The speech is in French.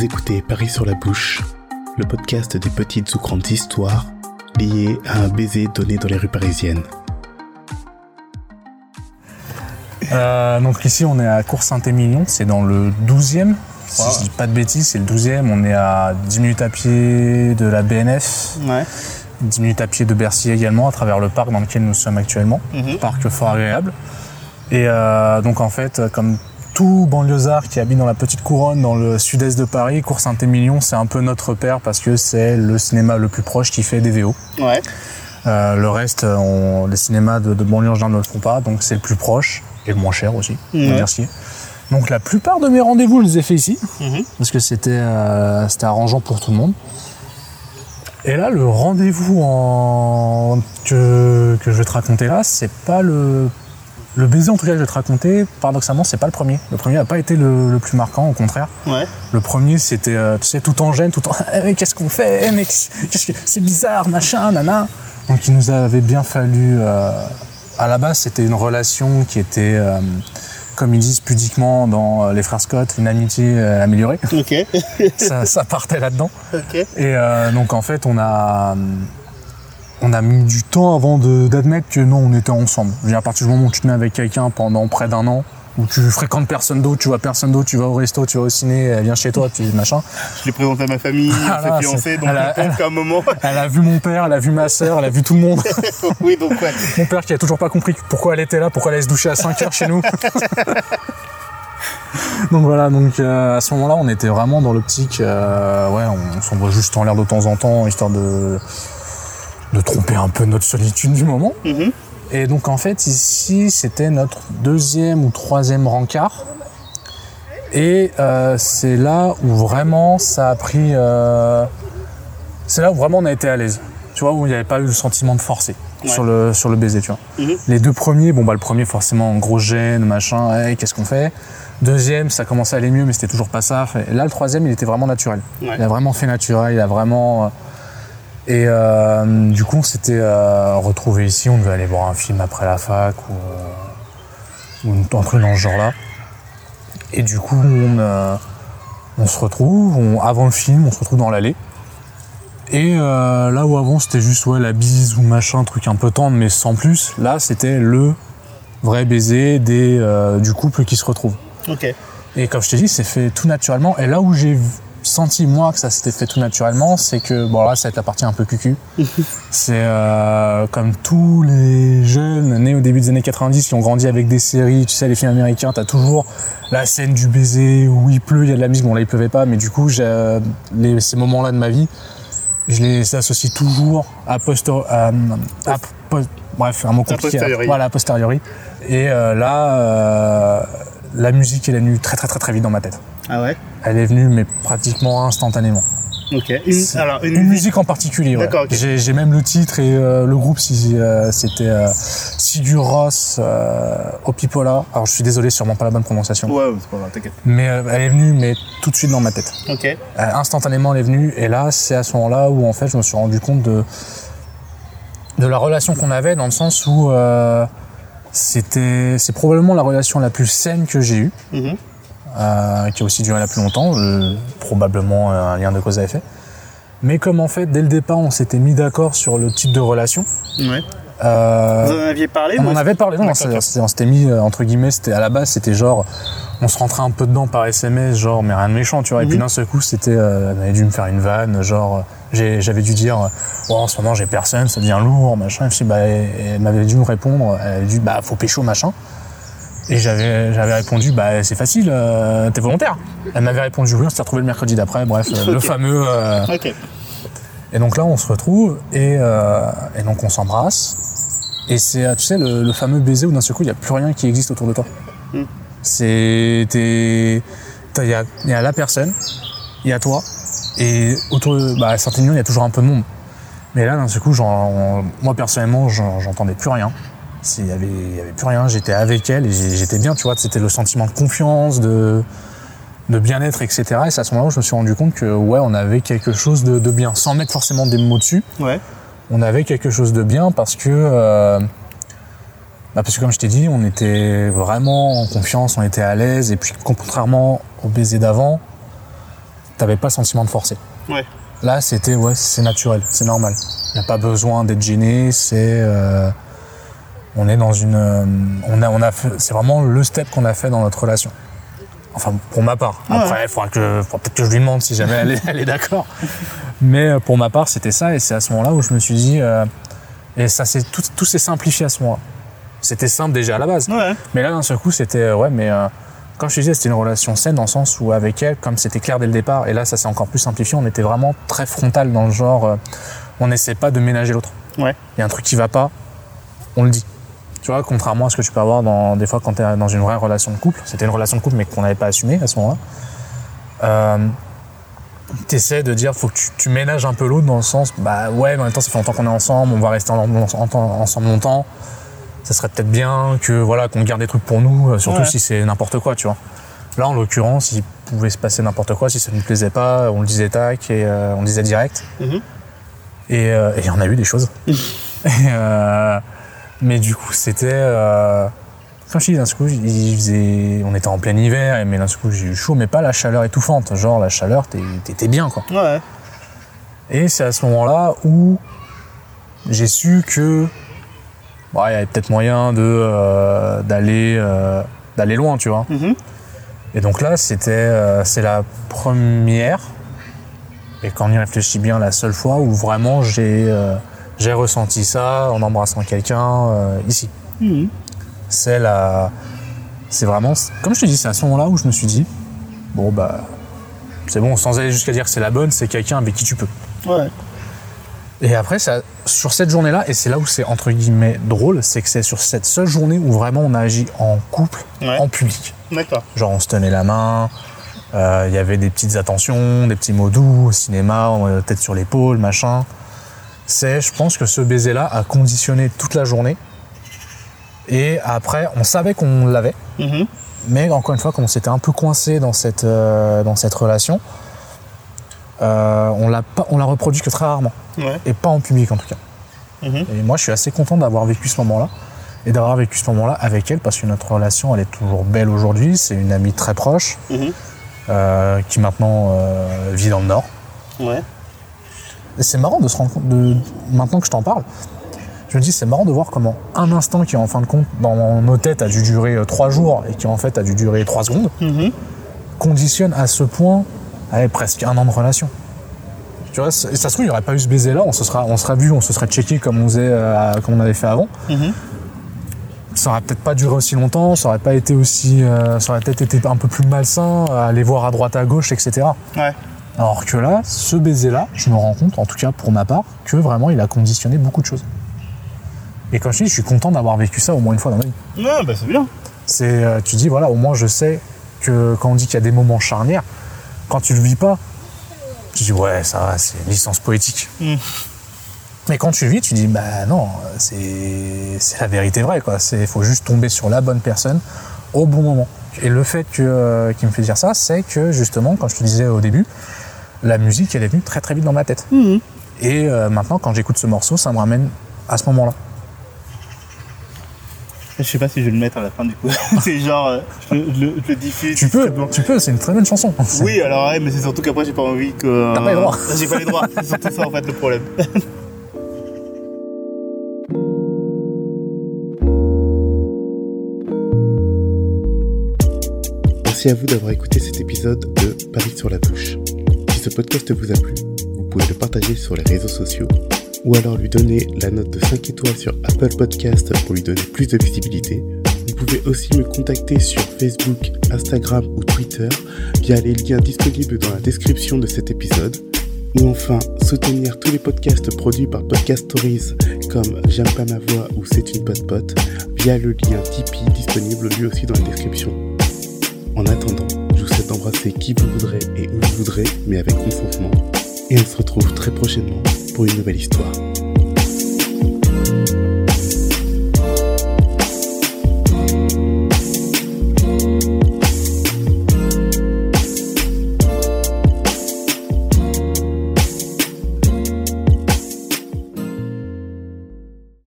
Vous écoutez Paris sur la bouche, le podcast des petites ou grandes histoires liées à un baiser donné dans les rues parisiennes. Euh, donc ici on est à Cours-Saint-Émilion, c'est dans le 12e. Si je dis pas de bêtises, c'est le 12e. On est à 10 minutes à pied de la BNF, Ouais. 10 minutes à pied de Bercy également, à travers le parc dans lequel nous sommes actuellement. Mhm. Parc fort agréable. Et euh, donc en fait, comme tout banlieusard qui habite dans la petite couronne, dans le sud-est de Paris, Cours-Saint-Émilion, c'est un peu notre repère parce que c'est le cinéma le plus proche qui fait des VO. Ouais. Euh, le reste, on- les cinémas de, de banlieue en général ne le font pas, donc c'est le plus proche et le moins cher aussi, est. Donc la plupart de mes rendez-vous, je les ai fait ici, Mhm. parce que c'était euh, c'était arrangeant pour tout le monde. Et là, le rendez-vous en... que, que je vais te raconter là, c'est pas le... Le baiser en tout cas que je vais te raconter, paradoxalement, c'est pas le premier. Le premier n'a pas été le, le plus marquant, au contraire. Ouais. Le premier, c'était, euh, tu sais, tout en gêne, tout en. Eh, mais qu'est-ce qu'on fait Eh, mais qu'est-ce que c'est bizarre, machin, nana. Donc, il nous avait bien fallu. euh, à la base, c'était une relation qui était, euh, comme ils disent pudiquement dans euh, Les Frères Scott, une amitié euh, améliorée. Ok. ça, ça partait là-dedans. ok. Et euh, donc, en fait, on a. On a mis du temps avant de- d'admettre que non, on était ensemble. Je veux dire, à partir du moment où tu te mets avec quelqu'un pendant près d'un an, où tu fréquentes personne d'autre, tu vois personne d'autre, tu vas au resto, tu vas au ciné, elle vient chez toi, puis machin. Je l'ai présenté à ma famille, Ah, là, fiancée, donc elle a- qu'à un moment. Elle a vu mon père, elle a vu ma sœur, elle a vu tout le monde. oui, donc ouais. Mon père qui a toujours pas compris pourquoi elle était là, pourquoi elle allait se doucher à 5 heures chez nous. donc voilà, donc euh, à ce moment-là, on était vraiment dans l'optique, euh, ouais, on s'envoie juste en l'air de temps en temps, histoire de, de tromper un peu notre solitude du moment. Mhm. Et donc en fait, ici, c'était notre deuxième ou troisième rencard. Et euh, c'est là où vraiment ça a pris. euh, c'est là où vraiment on a été à l'aise. Tu vois, où il n'y avait pas eu le sentiment de forcer Ouais. sur, le, sur le baiser, tu vois. Mhm. Les deux premiers, bon bah le premier forcément gros gêne, machin, hey, qu'est-ce qu'on fait? Deuxième, ça commençait à aller mieux, mais c'était toujours pas ça. Et là, le troisième, il était vraiment naturel. Ouais. Il a vraiment fait naturel, il a vraiment. Et euh, du coup, on s'était euh, retrouvés ici, on devait aller voir un film après la fac ou, euh, ou un truc dans ce genre-là. Et du coup, on, euh, on se retrouve, on- avant le film, on se retrouve dans l'allée. Et là où avant c'était juste ouais, la bise ou machin, truc un peu tendre, mais sans plus, là c'était le vrai baiser des, du couple qui se retrouve. Ok. Et comme je t'ai dit, c'est fait tout naturellement. Et là où j'ai senti moi que ça s'était fait tout naturellement, c'est que bon là ça va être la partie un peu cucu. c'est euh, comme tous les jeunes nés au début des années 90 qui ont grandi avec des séries, tu sais les films américains, t'as toujours la scène du baiser où il pleut, il y a de la musique. Bon là il pleuvait pas, mais du coup j'ai les- ces moments-là de ma vie, je les associe toujours à poster, à, à po- bref un mot compliqué. posteriori. Voilà a posteriori. Et euh, là. euh, la musique elle est venue très très très très vite dans ma tête. Ah ouais. Elle est venue mais pratiquement instantanément. Ok. Une, alors, une, Une musique en particulier. ouais. J'ai j'ai même le titre et euh, le groupe si euh, c'était euh, Sigur Rós euh, Opipola. Alors je suis désolé, sûrement pas la bonne prononciation. Ouais, c'est pas grave, t'inquiète. Mais elle est venue mais tout de suite dans ma tête. Ok. Instantanément elle est venue et là c'est à ce moment-là où en fait je me suis rendu compte de de la relation qu'on avait dans le sens où c'était c'est probablement la relation la plus saine que j'ai eue Mhm. Euh, qui a aussi duré la plus longtemps, euh, probablement un lien de cause à effet. Mais comme en fait dès le départ on s'était mis d'accord sur le type de relation, Ouais. euh, Vous en aviez parlé on en avait parlé, non, on s'était mis euh, entre guillemets, c'était à la base c'était genre on se rentrait un peu dedans par SMS, genre mais rien de méchant, tu vois. Et puis Mhm. d'un seul coup c'était, euh, elle avait dû me faire une vanne, genre j'ai- j'avais dû dire, oh, en ce moment j'ai personne, ça devient lourd, machin. Et puis bah, elle, elle m'avait dû me répondre, elle avait dit bah faut pécho machin. Et j'avais j'avais répondu bah c'est facile, euh, t'es volontaire. Elle m'avait répondu oui, on s'est retrouvé le mercredi d'après, bref euh, le fameux. euh, Ok. et donc là, on se retrouve et, euh, et donc on s'embrasse. Et c'est, tu sais, le, le fameux baiser où d'un seul coup, il n'y a plus rien qui existe autour de toi. Mm. C'est, t'es, t'as- il y a, il y a la personne, il y a toi, et autour de, bah, à Saint-Émilion, il y a toujours un peu de monde. Mais là, d'un seul coup, moi personnellement, j'en- j'entendais plus rien. Il y avait, il y avait plus rien. J'étais avec elle et j'étais bien, tu vois. C'était le sentiment de confiance, de, de bien-être, etc. Et c'est à ce moment-là où je me suis rendu compte que ouais, on avait quelque chose de, de bien, sans mettre forcément des mots dessus. Ouais. On avait quelque chose de bien parce que euh, bah parce que comme je t'ai dit, on était vraiment en confiance, on était à l'aise. Et puis contrairement au baiser d'avant, t'avais pas le sentiment de forcer. Ouais. Là, c'était ouais, c'est naturel, c'est normal. Il n'y a pas besoin d'être gêné. C'est euh, on est dans une, euh, on a, on a, c'est vraiment le step qu'on a fait dans notre relation. Enfin, pour ma part. Après, il faudra que, faudra peut-être que je lui demande si jamais elle est, elle est d'accord. Mais euh, pour ma part, c'était ça, et c'est à ce moment-là où je me suis dit, euh, et ça s'est tout, tout s'est simplifié à ce moment-là. C'était simple déjà à la base. Ouais. Mais là, d'un seul coup, c'était, ouais, mais euh, comme je te disais, c'était une relation saine dans le sens où avec elle, comme c'était clair dès le départ, et là, ça s'est encore plus simplifié, on était vraiment très frontal dans le genre, euh, on n'essaie pas de ménager l'autre. Ouais. Il y a un truc qui va pas, on le dit. Tu vois, contrairement à ce que tu peux avoir dans, des fois quand tu es dans une vraie relation de couple, c'était une relation de couple mais qu'on n'avait pas assumé à ce moment-là. Euh, T'essaies de dire, faut que tu, tu ménages un peu l'autre dans le sens, bah ouais, mais en même temps, ça fait longtemps qu'on est ensemble, on va rester en- en- en- ensemble longtemps. Ça serait peut-être bien que voilà qu'on garde des trucs pour nous, euh, surtout Ouais. si c'est n'importe quoi, tu vois. Là, en l'occurrence, il pouvait se passer n'importe quoi, si ça ne nous plaisait pas, on le disait tac et euh, on le disait direct. Mhm. Et euh, et il y en a eu des choses. Et, euh, mais du coup, c'était. Euh, comme je dis, d'un coup, il faisait, on était en plein hiver, et mais d'un coup, j'ai eu chaud, mais pas la chaleur étouffante. Genre, la chaleur, t'étais bien, quoi. Ouais. Et c'est à ce moment-là où j'ai su que. bon, il y avait peut-être moyen de, euh, d'aller, euh, d'aller loin, tu vois. Mhm. Et donc là, c'était, euh, c'est la première, et quand on y réfléchit bien, la seule fois où vraiment j'ai, euh, j'ai ressenti ça en embrassant quelqu'un euh, ici. Mhm. C'est la, c'est vraiment, comme je te dis, c'est à ce moment-là où je me suis dit, bon bah, c'est bon, sans aller jusqu'à dire que c'est la bonne, c'est quelqu'un avec qui tu peux. Ouais. Et après, ça, sur cette journée-là, et c'est là où c'est entre guillemets drôle, c'est que c'est sur cette seule journée où vraiment on a agi en couple, Ouais. en public. D'accord. Genre on se tenait la main, euh, il y avait des petites attentions, des petits mots doux au cinéma, euh, tête sur l'épaule, machin. C'est, je pense que ce baiser-là a conditionné toute la journée. Et après, on savait qu'on l'avait, Mhm. mais encore une fois, comme on s'était un peu coincé dans cette, euh, dans cette relation, euh, on l'a pas, on l'a reproduit que très rarement, Ouais. et pas en public en tout cas. Mhm. Et moi, je suis assez content d'avoir vécu ce moment-là et d'avoir vécu ce moment-là avec elle parce que notre relation, elle est toujours belle aujourd'hui. C'est une amie très proche Mhm. euh, qui maintenant vit dans le Nord. Ouais. Et c'est marrant de se rendre compte, de, maintenant que je t'en parle, je me dis c'est marrant de voir comment un instant qui en fin de compte dans nos têtes a dû durer euh, trois jours et qui en fait a dû durer trois secondes, Mhm. conditionne à ce point allez, presque un an de relation. Tu vois, ça se trouve, il n'y aurait pas eu ce baiser-là, on se sera, on serait vu, on se serait checké comme on, faisait, euh, comme on avait fait avant. Mhm. ça aurait peut-être pas duré aussi longtemps, ça aurait pas été aussi, euh, ça aurait peut-être été un peu plus malsain, aller voir à droite à gauche, etc. Ouais. Alors que là, ce baiser-là, je me rends compte, en tout cas pour ma part, que vraiment il a conditionné beaucoup de choses. Et comme je dis, je suis content d'avoir vécu ça au moins une fois dans ma vie. Ouais, bah c'est bien. C'est, euh, tu dis voilà, au moins je sais que quand on dit qu'il y a des moments charnières, quand tu le vis pas, tu dis ouais, ça va, c'est une licence poétique. Mm. Mais quand tu le vis, tu dis bah non, c'est c'est la vérité vraie quoi. C'est faut juste tomber sur la bonne personne au bon moment. Et le fait que euh, qui me fait dire ça, c'est que justement, quand je te disais au début, la musique elle est venue très très vite dans ma tête. Mhm. Et euh, maintenant, quand j'écoute ce morceau, ça me ramène à ce moment-là. Je sais pas si je vais le mettre à la fin du coup. c'est genre, euh, je, le- je le- je le diffuse. Tu peux, tu peux, c'est une très bonne chanson. Oui, alors ouais, mais c'est surtout qu'après j'ai pas envie que. T'as pas les droits. J'ai pas les droits. C'est surtout ça en fait le problème. Merci à vous d'avoir écouté cet épisode de Paris sur la touche. Si ce podcast vous a plu, vous pouvez le partager sur les réseaux sociaux ou alors lui donner la note de 5 étoiles sur Apple Podcast pour lui donner plus de visibilité. Vous pouvez aussi me contacter sur Facebook, Instagram ou Twitter via les liens disponibles dans la description de cet épisode. Ou enfin, soutenir tous les podcasts produits par Podcast Stories comme J'aime pas ma voix ou C'est une pote pote via le lien Tipeee disponible lui aussi dans la description. En attendant, je vous souhaite d'embrasser qui vous voudrez et où vous voudrez, mais avec consentement. Et on se retrouve très prochainement pour une nouvelle histoire.